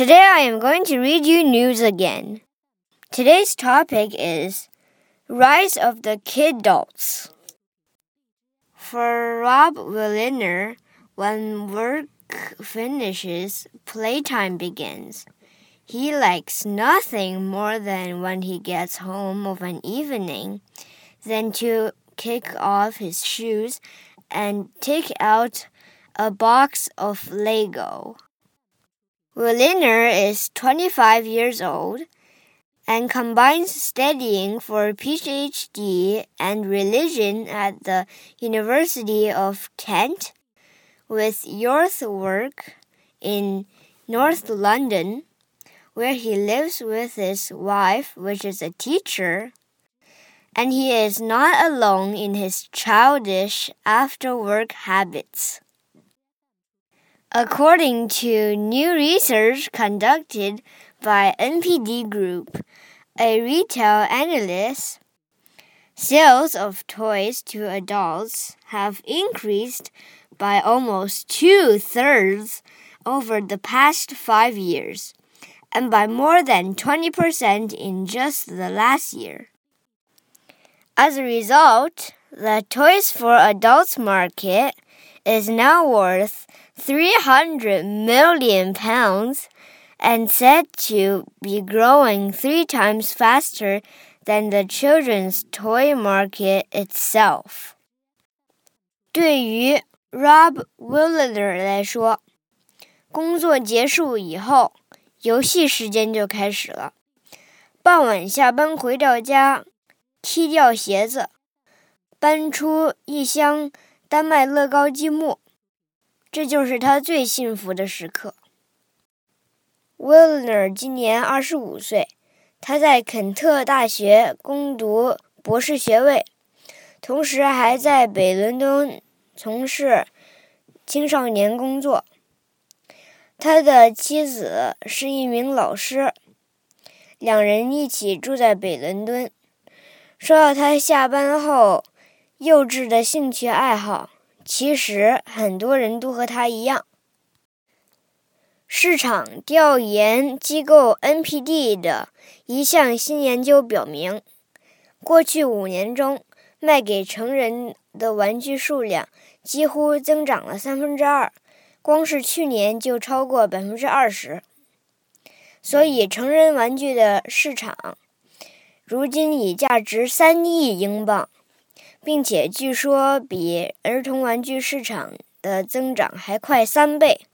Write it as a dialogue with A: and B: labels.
A: Today I am going to read you news again. Today's topic is Rise of the Kidults. For Rob Willner, when work finishes, playtime begins. He likes nothing more than when he gets home of an evening than to kick off his shoes and take out a box of Lego. Willner is 25 years old and combines studying for a PhD and religion at the University of Kent with youth work in North London, where he lives with his wife, which is a teacher. And he is not alone in his childish after work habits. According to new research conducted by NPD Group, a retail analyst, sales of toys to adults have increased by almost two thirds over the past five years, and by more than 20% in just the last year. As a result, the Toys for Adults market is now worth 300 million pounds and said to be growing three times faster than the children's toy market itself. 对于 Rob Willner 来说，工作结束以后，游戏时间就开始了。傍晚下班回到家，踢掉鞋子，搬出一箱丹麦乐高积木。这就是他最幸福的时刻。Willner 今年二十五岁，他在肯特大学攻读博士学位，同时还在北伦敦从事青少年工作。他的妻子是一名老师，两人一起住在北伦敦。说到他下班后幼稚的兴趣爱好。其实很多人都和他一样。市场调研机构 NPD 的一项新研究表明，过去五年中卖给成人的玩具数量几乎增长了三分之二，光是去年就超过百分之二十。所以，成人玩具的市场如今已价值三亿英镑。并且据说比儿童玩具市场的增长还快三倍。